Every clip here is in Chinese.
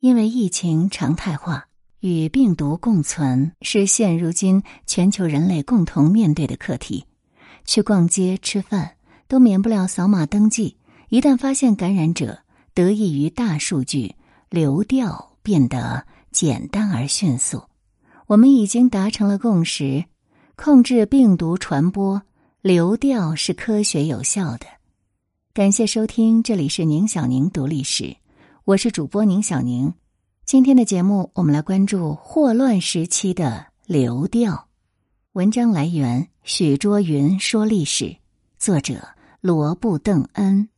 因为疫情常态化，与病毒共存是现如今全球人类共同面对的课题。去逛街、吃饭都免不了扫码登记，一旦发现感染者，得益于大数据，流调变得简单而迅速。我们已经达成了共识：控制病毒传播，流调是科学有效的。感谢收听，这里是宁小宁读历史。我是主播宁小宁，今天的节目我们来关注霍乱时期的流调。文章来源：许卓云说历史，作者罗布邓恩。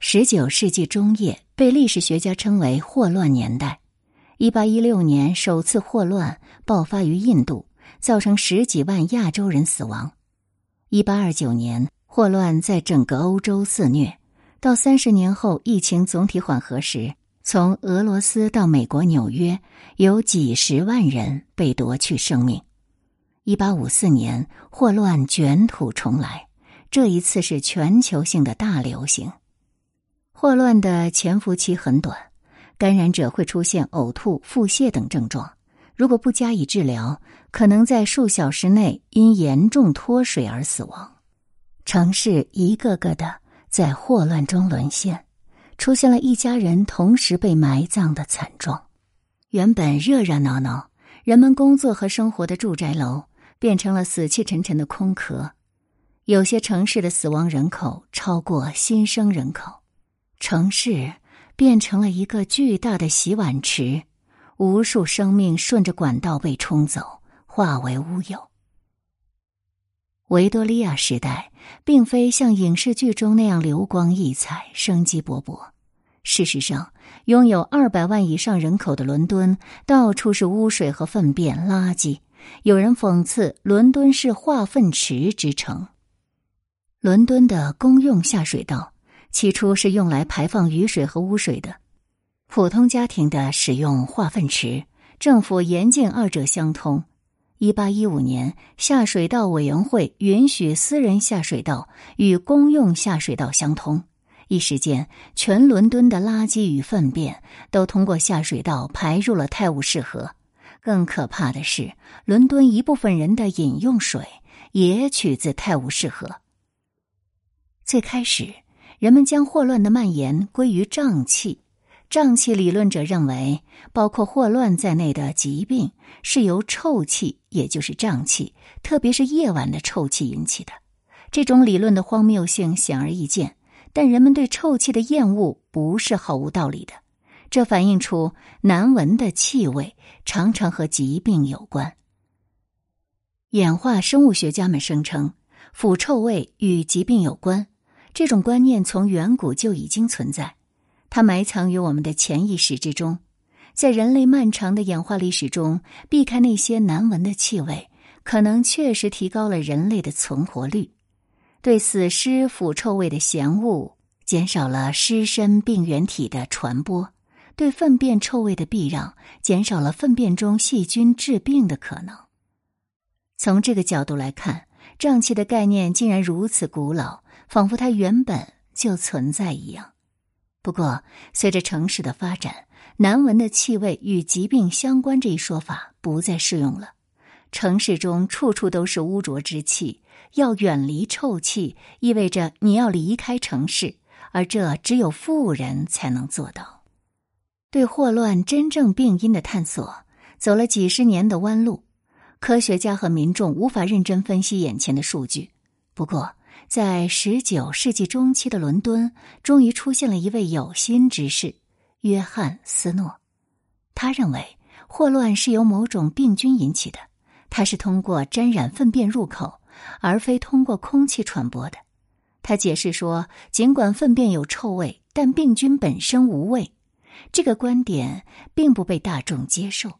十九世纪中叶被历史学家称为霍乱年代。一八一六年，首次霍乱爆发于印度，造成十几万亚洲人死亡。一八二九年，霍乱在整个欧洲肆虐。到三十年后，疫情总体缓和时，从俄罗斯到美国纽约，有几十万人被夺去生命。一八五四年，霍乱卷土重来，这一次是全球性的大流行。霍乱的潜伏期很短，感染者会出现呕吐、腹泻等症状，如果不加以治疗，可能在数小时内因严重脱水而死亡。城市一个个的。在霍乱中沦陷，出现了一家人同时被埋葬的惨状。原本热热闹闹、人们工作和生活的住宅楼，变成了死气沉沉的空壳。有些城市的死亡人口超过新生人口，城市变成了一个巨大的洗碗池，无数生命顺着管道被冲走，化为乌有。维多利亚时代并非像影视剧中那样流光溢彩、生机勃勃。事实上，拥有二百万以上人口的伦敦，到处是污水和粪便、垃圾。有人讽刺伦敦是化粪池之城。伦敦的公用下水道起初是用来排放雨水和污水的，普通家庭的使用化粪池，政府严禁二者相通。一八一五年，下水道委员会允许私人下水道与公用下水道相通。一时间，全伦敦的垃圾与粪便都通过下水道排入了泰晤士河。更可怕的是，伦敦一部分人的饮用水也取自泰晤士河。最开始，人们将霍乱的蔓延归于瘴气。瘴气理论者认为，包括霍乱在内的疾病是由臭气，也就是瘴气，特别是夜晚的臭气引起的。这种理论的荒谬性显而易见，但人们对臭气的厌恶不是毫无道理的。这反映出难闻的气味常常和疾病有关。演化生物学家们声称，腐臭味与疾病有关。这种观念从远古就已经存在。它埋藏于我们的潜意识之中，在人类漫长的演化历史中，避开那些难闻的气味，可能确实提高了人类的存活率；对死尸腐臭味的嫌恶，减少了尸身病原体的传播；对粪便臭味的避让，减少了粪便中细菌致病的可能。从这个角度来看，瘴气的概念竟然如此古老，仿佛它原本就存在一样。不过，随着城市的发展，难闻的气味与疾病相关这一说法不再适用了。城市中处处都是污浊之气，要远离臭气，意味着你要离开城市，而这只有富人才能做到。对霍乱真正病因的探索走了几十年的弯路，科学家和民众无法认真分析眼前的数据。不过，在十九世纪中期的伦敦，终于出现了一位有心之士——约翰·斯诺。他认为霍乱是由某种病菌引起的，它是通过沾染粪便入口，而非通过空气传播的。他解释说，尽管粪便有臭味，但病菌本身无味。这个观点并不被大众接受，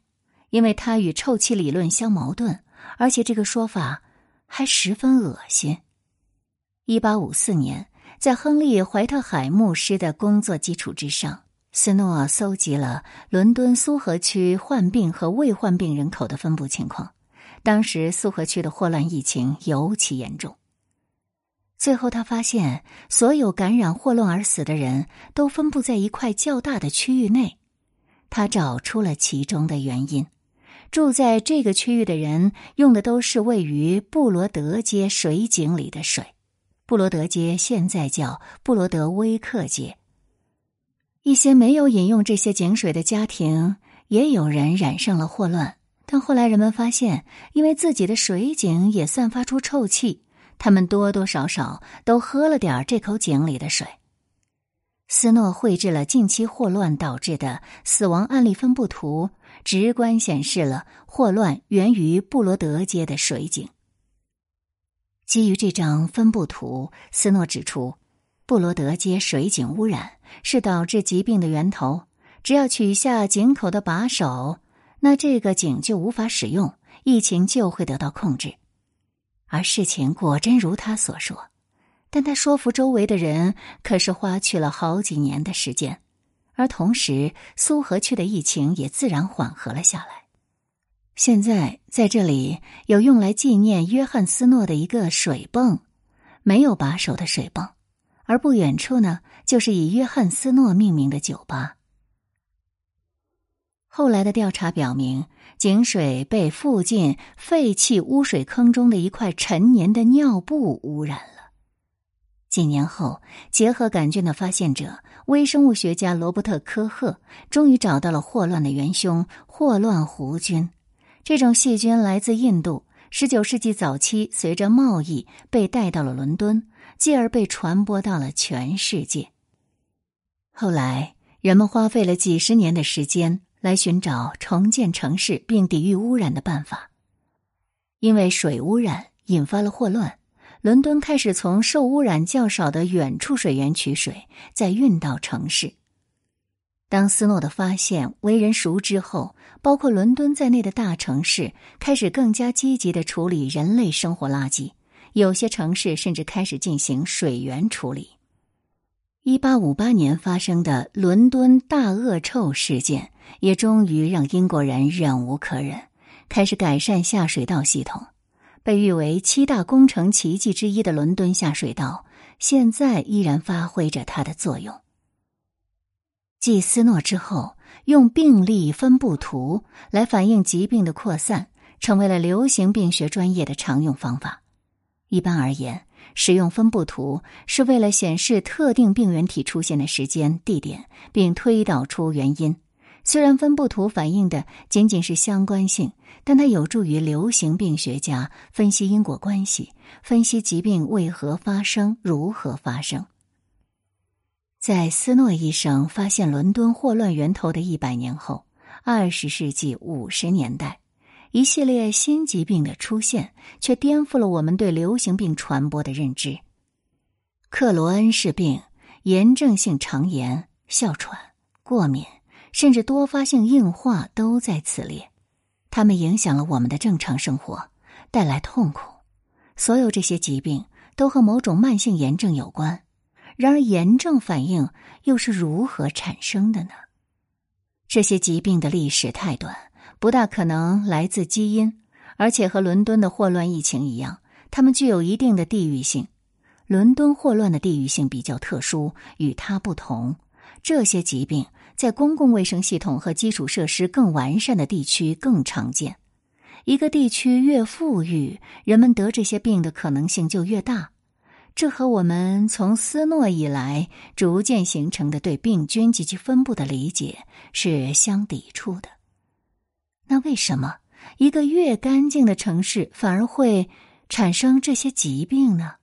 因为它与臭气理论相矛盾，而且这个说法还十分恶心。一八五四年，在亨利·怀特海牧师的工作基础之上，斯诺搜集了伦敦苏河区患病和未患病人口的分布情况。当时苏河区的霍乱疫情尤其严重。最后，他发现所有感染霍乱而死的人都分布在一块较大的区域内。他找出了其中的原因。住在这个区域的人用的都是位于布罗德街水井里的水。布罗德街现在叫布罗德威克街。一些没有饮用这些井水的家庭，也有人染上了霍乱。但后来人们发现，因为自己的水井也散发出臭气，他们多多少少都喝了点这口井里的水。斯诺绘制了近期霍乱导致的死亡案例分布图，直观显示了霍乱源于布罗德街的水井。基于这张分布图，斯诺指出，布罗德街水井污染是导致疾病的源头。只要取下井口的把手，那这个井就无法使用，疫情就会得到控制。而事情果真如他所说，但他说服周围的人可是花去了好几年的时间，而同时苏河区的疫情也自然缓和了下来。现在在这里有用来纪念约翰斯诺的一个水泵，没有把手的水泵，而不远处呢，就是以约翰斯诺命名的酒吧。后来的调查表明，井水被附近废弃污水坑中的一块陈年的尿布污染了。几年后，结合杆菌的发现者微生物学家罗伯特·科赫终于找到了霍乱的元凶——霍乱弧菌。这种细菌来自印度，十九世纪早期随着贸易被带到了伦敦，继而被传播到了全世界。后来，人们花费了几十年的时间来寻找重建城市并抵御污染的办法。因为水污染引发了霍乱，伦敦开始从受污染较少的远处水源取水，再运到城市。当斯诺的发现为人熟知后，包括伦敦在内的大城市开始更加积极的处理人类生活垃圾，有些城市甚至开始进行水源处理。一八五八年发生的伦敦大恶臭事件，也终于让英国人忍无可忍，开始改善下水道系统。被誉为七大工程奇迹之一的伦敦下水道，现在依然发挥着它的作用。继斯诺之后，用病例分布图来反映疾病的扩散，成为了流行病学专业的常用方法。一般而言，使用分布图是为了显示特定病原体出现的时间、地点，并推导出原因。虽然分布图反映的仅仅是相关性，但它有助于流行病学家分析因果关系，分析疾病为何发生、如何发生。在斯诺医生发现伦敦霍乱源头的一百年后，二十世纪五十年代，一系列新疾病的出现却颠覆了我们对流行病传播的认知。克罗恩氏病、炎症性肠炎、哮喘、过敏，甚至多发性硬化都在此列。它们影响了我们的正常生活，带来痛苦。所有这些疾病都和某种慢性炎症有关。然而，炎症反应又是如何产生的呢？这些疾病的历史太短，不大可能来自基因，而且和伦敦的霍乱疫情一样，它们具有一定的地域性。伦敦霍乱的地域性比较特殊，与它不同。这些疾病在公共卫生系统和基础设施更完善的地区更常见。一个地区越富裕，人们得这些病的可能性就越大。这和我们从斯诺以来逐渐形成的对病菌及其分布的理解是相抵触的。那为什么一个越干净的城市反而会产生这些疾病呢？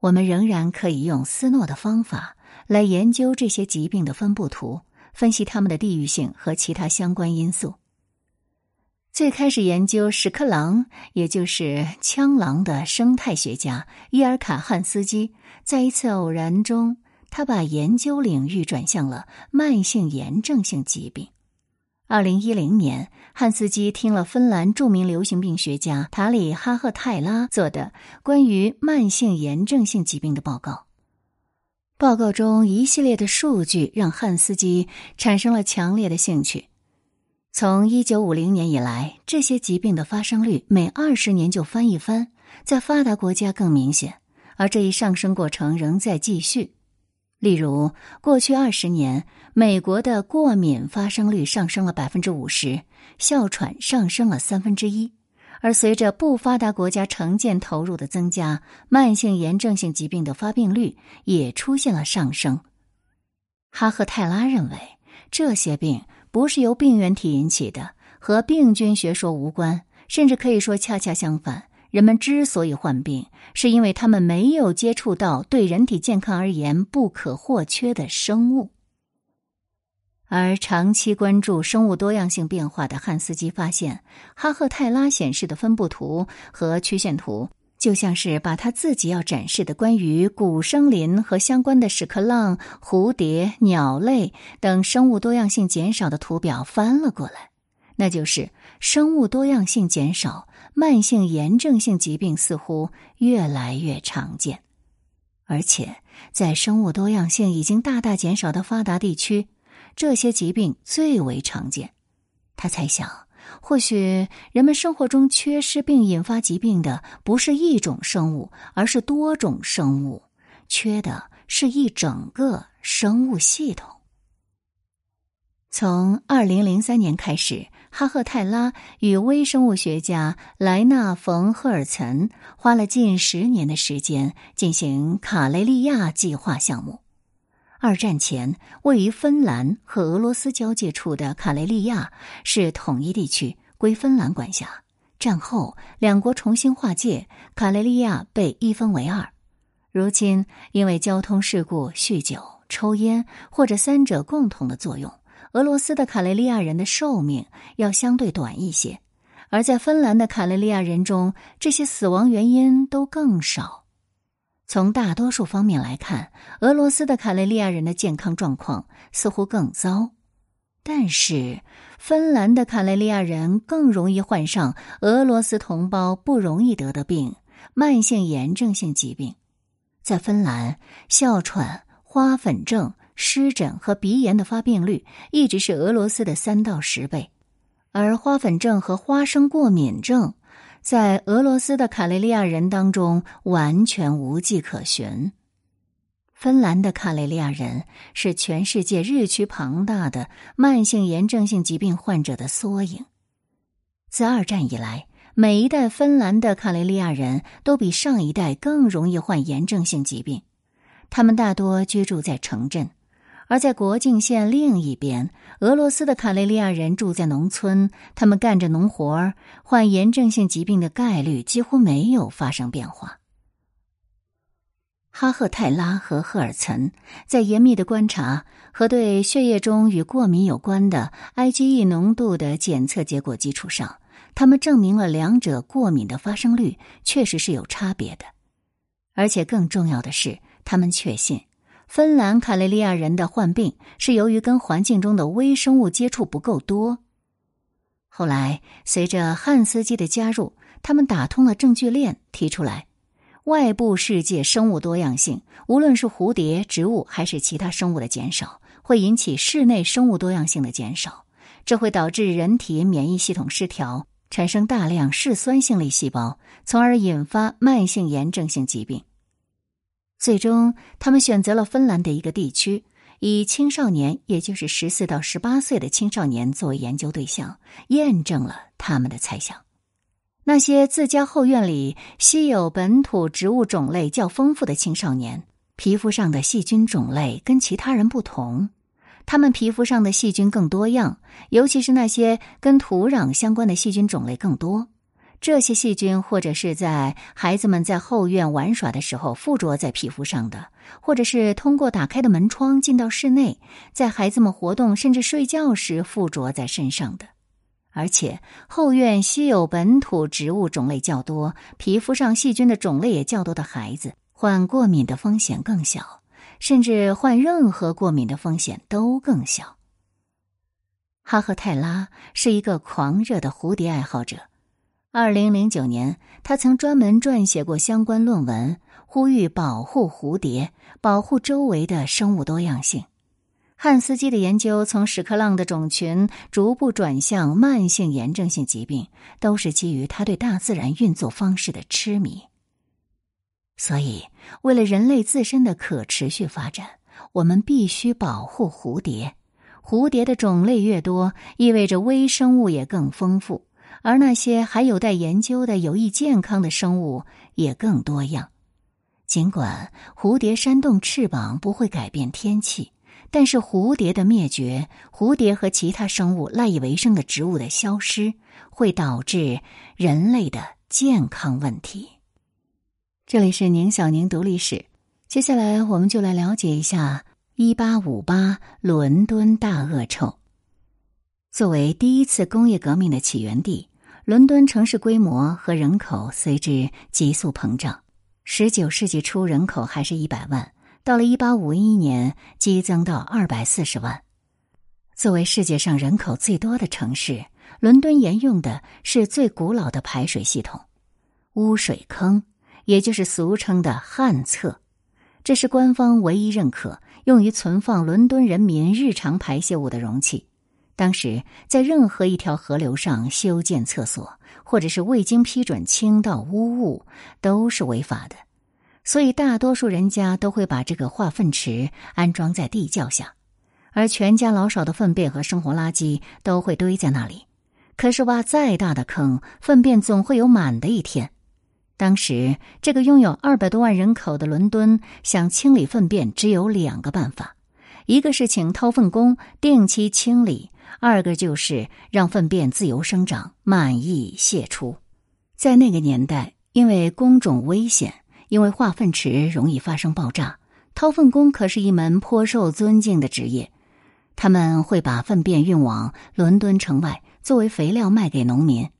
我们仍然可以用斯诺的方法来研究这些疾病的分布图，分析它们的地域性和其他相关因素。最开始研究屎壳郎，也就是枪狼的生态学家伊尔卡·汉斯基，在一次偶然中，他把研究领域转向了慢性炎症性疾病。二零一零年，汉斯基听了芬兰著名流行病学家塔里哈赫泰拉做的关于慢性炎症性疾病的报告。报告中一系列的数据让汉斯基产生了强烈的兴趣。从一九五零年以来，这些疾病的发生率每二十年就翻一番，在发达国家更明显，而这一上升过程仍在继续。例如，过去二十年，美国的过敏发生率上升了百分之五十，哮喘上升了三分之一。而随着不发达国家城建投入的增加，慢性炎症性疾病的发病率也出现了上升。哈赫泰拉认为，这些病不是由病原体引起的，和病菌学说无关，甚至可以说恰恰相反。人们之所以患病，是因为他们没有接触到对人体健康而言不可或缺的生物。而长期关注生物多样性变化的汉斯基发现，哈赫泰拉显示的分布图和曲线图，就像是把他自己要展示的关于古生林和相关的屎壳郎、蝴蝶、鸟类等生物多样性减少的图表翻了过来。那就是生物多样性减少，慢性炎症性疾病似乎越来越常见，而且在生物多样性已经大大减少的发达地区。这些疾病最为常见。他猜想，或许人们生活中缺失并引发疾病的不是一种生物，而是多种生物，缺的是一整个生物系统。从二零零三年开始，哈赫泰拉与微生物学家莱纳·冯·赫尔岑花了近十年的时间进行卡雷利亚计划项目。二战前，位于芬兰和俄罗斯交界处的卡雷利亚是统一地区，归芬兰管辖。战后，两国重新划界，卡雷利亚被一分为二。如今，因为交通事故、酗酒、抽烟或者三者共同的作用，俄罗斯的卡雷利亚人的寿命要相对短一些，而在芬兰的卡雷利亚人中，这些死亡原因都更少。从大多数方面来看，俄罗斯的卡累利亚人的健康状况似乎更糟，但是芬兰的卡累利亚人更容易患上俄罗斯同胞不容易得的病——慢性炎症性疾病。在芬兰，哮喘、花粉症、湿疹和鼻炎的发病率一直是俄罗斯的三到十倍，而花粉症和花生过敏症。在俄罗斯的卡雷利亚人当中，完全无迹可寻。芬兰的卡雷利亚人是全世界日趋庞大的慢性炎症性疾病患者的缩影。自二战以来，每一代芬兰的卡雷利亚人都比上一代更容易患炎症性疾病。他们大多居住在城镇。而在国境线另一边，俄罗斯的卡累利亚人住在农村，他们干着农活儿，患炎症性疾病的概率几乎没有发生变化。哈赫泰拉和赫尔岑在严密的观察和对血液中与过敏有关的 IgE 浓度的检测结果基础上，他们证明了两者过敏的发生率确实是有差别的，而且更重要的是，他们确信。芬兰卡雷利亚人的患病是由于跟环境中的微生物接触不够多。后来，随着汉斯基的加入，他们打通了证据链，提出来：外部世界生物多样性，无论是蝴蝶、植物还是其他生物的减少，会引起室内生物多样性的减少，这会导致人体免疫系统失调，产生大量嗜酸性类细胞，从而引发慢性炎症性疾病。最终，他们选择了芬兰的一个地区，以青少年，也就是十四到十八岁的青少年作为研究对象，验证了他们的猜想。那些自家后院里稀有本土植物种类较丰富的青少年，皮肤上的细菌种类跟其他人不同，他们皮肤上的细菌更多样，尤其是那些跟土壤相关的细菌种类更多。这些细菌，或者是在孩子们在后院玩耍的时候附着在皮肤上的，或者是通过打开的门窗进到室内，在孩子们活动甚至睡觉时附着在身上的。而且，后院稀有本土植物种类较多、皮肤上细菌的种类也较多的孩子，患过敏的风险更小，甚至患任何过敏的风险都更小。哈赫泰拉是一个狂热的蝴蝶爱好者。二零零九年，他曾专门撰写过相关论文，呼吁保护蝴蝶，保护周围的生物多样性。汉斯基的研究从屎壳郎的种群逐步转向慢性炎症性疾病，都是基于他对大自然运作方式的痴迷。所以，为了人类自身的可持续发展，我们必须保护蝴蝶。蝴蝶的种类越多，意味着微生物也更丰富，而那些还有待研究的有益健康的生物也更多样。尽管蝴蝶扇动翅膀不会改变天气，但是蝴蝶的灭绝，蝴蝶和其他生物赖以为生的植物的消失，会导致人类的健康问题。这里是宁小宁读历史，接下来我们就来了解一下一八五八伦敦大恶臭。作为第一次工业革命的起源地，伦敦城市规模和人口随之急速膨胀。十九世纪初，人口还是一百万，到了一八五一年，激增到二百四十万。作为世界上人口最多的城市，伦敦沿用的是最古老的排水系统——污水坑，也就是俗称的旱厕。这是官方唯一认可用于存放伦敦人民日常排泄物的容器。当时，在任何一条河流上修建厕所，或者是未经批准倾倒污物，都是违法的。所以，大多数人家都会把这个化粪池安装在地窖下，而全家老少的粪便和生活垃圾都会堆在那里。可是，挖再大的坑，粪便总会有满的一天。当时，这个拥有二百多万人口的伦敦，想清理粪便，只有两个办法：一个是请掏粪工定期清理。二个就是让粪便自由生长，满意泄出。在那个年代，因为工种危险，因为化粪池容易发生爆炸，掏粪工可是一门颇受尊敬的职业。他们会把粪便运往伦敦城外，作为肥料卖给农民。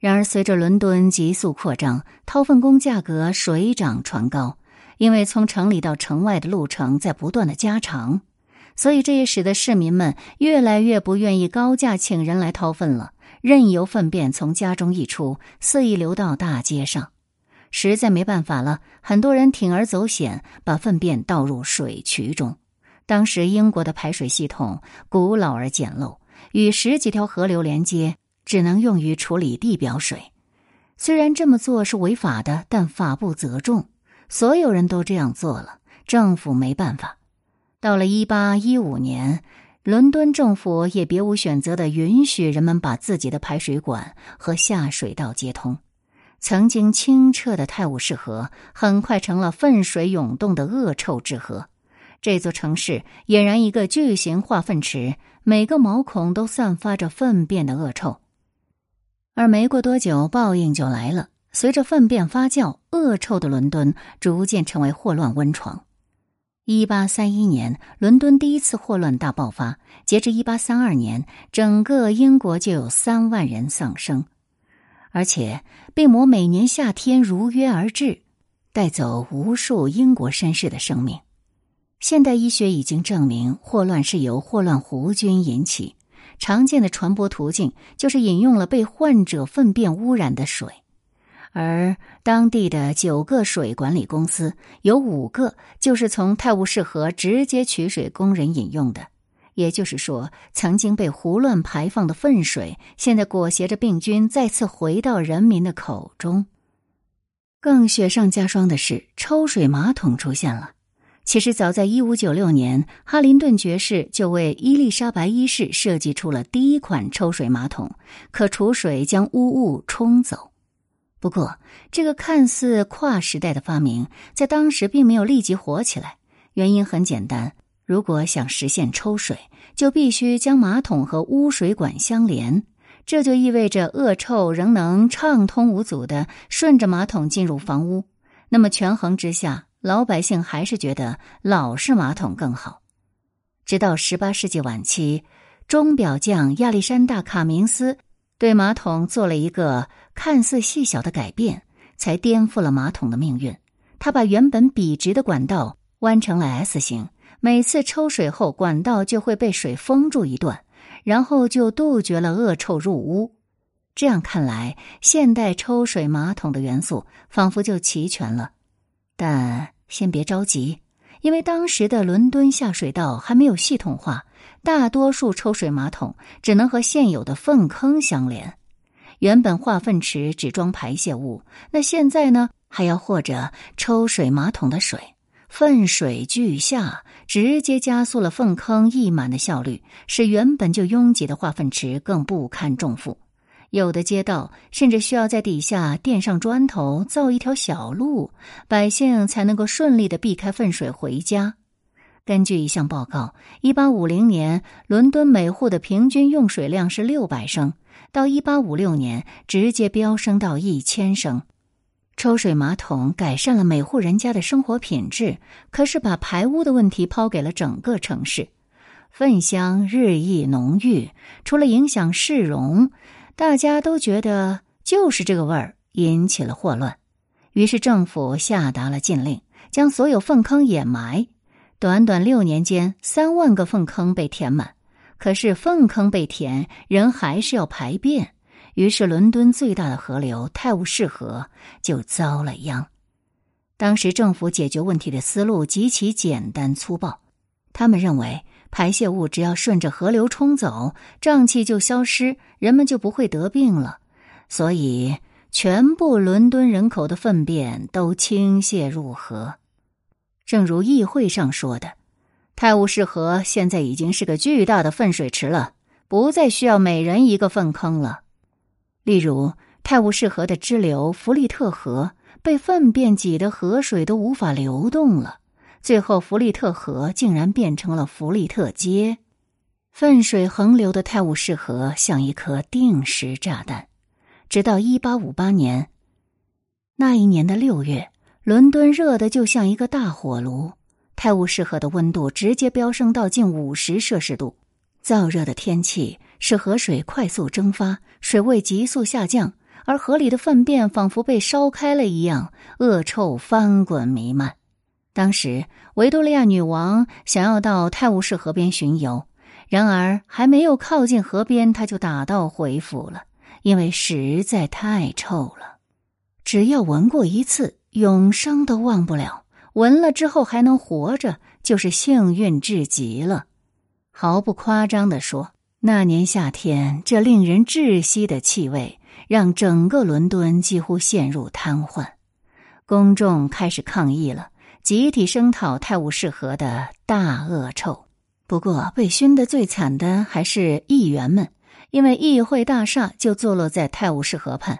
然而，随着伦敦急速扩张，掏粪工价格水涨船高，因为从城里到城外的路程在不断的加长。所以，这也使得市民们越来越不愿意高价请人来掏粪了，任由粪便从家中溢出，肆意流到大街上。实在没办法了，很多人铤而走险，把粪便倒入水渠中。当时，英国的排水系统古老而简陋，与十几条河流连接，只能用于处理地表水。虽然这么做是违法的，但法不责众，所有人都这样做了，政府没办法。到了一八一五年，伦敦政府也别无选择的允许人们把自己的排水管和下水道接通。曾经清澈的泰晤士河很快成了粪水涌动的恶臭之河。这座城市俨然一个巨型化粪池，每个毛孔都散发着粪便的恶臭。而没过多久，报应就来了。随着粪便发酵，恶臭的伦敦逐渐成为霍乱温床。一八三一年，伦敦第一次霍乱大爆发。截至一八三二年，整个英国就有三万人丧生，而且病魔每年夏天如约而至，带走无数英国绅士的生命。现代医学已经证明，霍乱是由霍乱弧菌引起，常见的传播途径就是饮用了被患者粪便污染的水。而当地的九个水管理公司有五个就是从泰晤士河直接取水供人饮用的，也就是说，曾经被胡乱排放的粪水，现在裹挟着病菌再次回到人民的口中。更雪上加霜的是，抽水马桶出现了。其实，早在一五九六年，哈林顿爵士就为伊丽莎白一世设计出了第一款抽水马桶，可储水将污物冲走。不过，这个看似跨时代的发明，在当时并没有立即火起来。原因很简单：如果想实现抽水，就必须将马桶和污水管相连，这就意味着恶臭仍能畅通无阻的顺着马桶进入房屋。那么，权衡之下，老百姓还是觉得老式马桶更好。直到十八世纪晚期，钟表匠亚历山大·卡明斯。对马桶做了一个看似细小的改变，才颠覆了马桶的命运。他把原本笔直的管道弯成了 S 型，每次抽水后，管道就会被水封住一段，然后就杜绝了恶臭入屋。这样看来，现代抽水马桶的元素仿佛就齐全了。但先别着急，因为当时的伦敦下水道还没有系统化。大多数抽水马桶只能和现有的粪坑相连。原本化粪池只装排泄物，那现在呢，还要和着抽水马桶的水。粪水俱下，直接加速了粪坑溢满的效率，使原本就拥挤的化粪池更不堪重负。有的街道甚至需要在底下垫上砖头，造一条小路，百姓才能够顺利的避开粪水回家。根据一项报告，一八五零年伦敦每户的平均用水量是六百升，到一八五六年直接飙升到一千升。抽水马桶改善了每户人家的生活品质，可是把排污的问题抛给了整个城市，粪香日益浓郁，除了影响市容。大家都觉得就是这个味儿引起了霍乱，于是政府下达了禁令，将所有粪坑掩埋。短短六年间，三万个粪坑被填满。可是粪坑被填，人还是要排便，于是伦敦最大的河流泰晤士河就遭了殃。当时政府解决问题的思路极其简单粗暴，他们认为。排泄物只要顺着河流冲走，瘴气就消失，人们就不会得病了。所以，全部伦敦人口的粪便都倾泻入河。正如议会上说的，泰晤士河现在已经是个巨大的粪水池了，不再需要每人一个粪坑了。例如，泰晤士河的支流弗利特河被粪便挤得河水都无法流动了。最后，弗利特河竟然变成了弗利特街，粪水横流的泰晤士河像一颗定时炸弹。直到一八五八年，那一年的六月，伦敦热得就像一个大火炉，泰晤士河的温度直接飙升到近五十摄氏度。燥热的天气使河水快速蒸发，水位急速下降，而河里的粪便仿佛被烧开了一样，恶臭翻滚弥漫。当时，维多利亚女王想要到泰晤士河边巡游，然而还没有靠近河边，她就打道回府了，因为实在太臭了。只要闻过一次，永生都忘不了。闻了之后还能活着，就是幸运至极了。毫不夸张地说，那年夏天，这令人窒息的气味让整个伦敦几乎陷入瘫痪，公众开始抗议了。集体声讨泰晤士河的大恶臭，不过被熏得最惨的还是议员们，因为议会大厦就坐落在泰晤士河畔。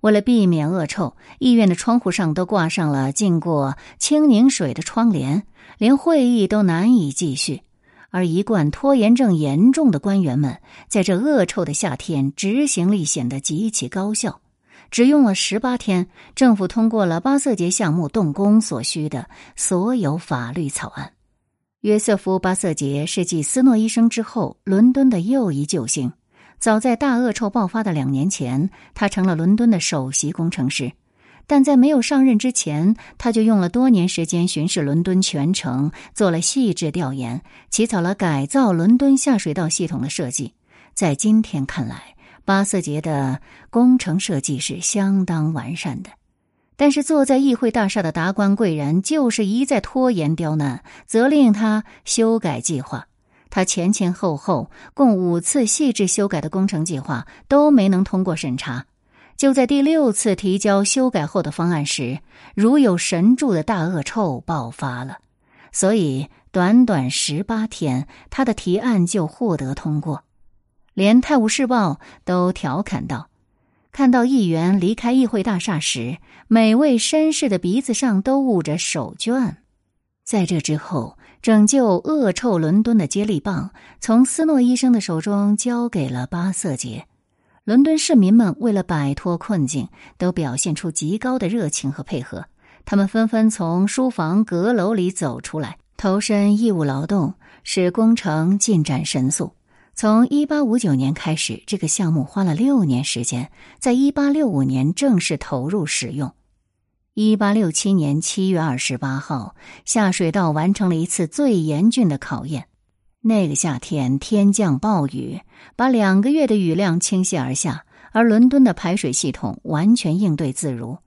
为了避免恶臭，议院的窗户上都挂上了浸过清凝水的窗帘，连会议都难以继续。而一贯拖延症严重的官员们，在这恶臭的夏天，执行力显得极其高效。只用了十八天，政府通过了巴瑟节项目动工所需的所有法律草案。约瑟夫·巴瑟杰是继斯诺医生之后伦敦的又一救星。早在大恶臭爆发的两年前，他成了伦敦的首席工程师。但在没有上任之前，他就用了多年时间巡视伦敦全城，做了细致调研，起草了改造伦敦下水道系统的设计。在今天看来，巴瑟杰的工程设计是相当完善的，但是坐在议会大厦的达官贵人就是一再拖延刁难，责令他修改计划。他前前后后共五次细致修改的工程计划都没能通过审查。就在第六次提交修改后的方案时，如有神助的大恶臭爆发了，所以短短十八天，他的提案就获得通过。连《泰晤士报》都调侃道：“看到议员离开议会大厦时，每位绅士的鼻子上都捂着手绢。”在这之后，拯救恶臭伦敦的接力棒从斯诺医生的手中交给了巴瑟杰。伦敦市民们为了摆脱困境，都表现出极高的热情和配合。他们纷纷从书房阁楼里走出来，投身义务劳动，使工程进展神速。从一八五九年开始，这个项目花了六年时间，在一八六五年正式投入使用。一八六七年七月二十八号，下水道完成了一次最严峻的考验。那个夏天，天降暴雨，把两个月的雨量倾泻而下，而伦敦的排水系统完全应对自如。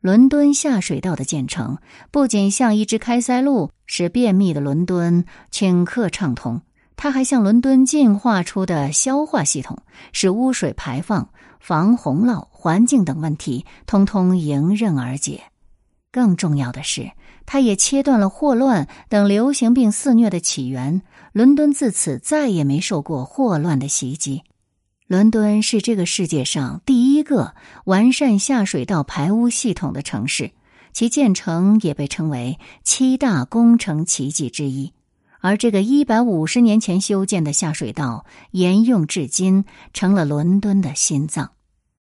伦敦下水道的建成，不仅像一只开塞露，使便秘的伦敦顷刻畅通。它还向伦敦进化出的消化系统，使污水排放、防洪涝、环境等问题通通迎刃而解。更重要的是，它也切断了霍乱等流行病肆虐的起源。伦敦自此再也没受过霍乱的袭击。伦敦是这个世界上第一个完善下水道排污系统的城市，其建成也被称为七大工程奇迹之一。而这个一百五十年前修建的下水道沿用至今，成了伦敦的心脏。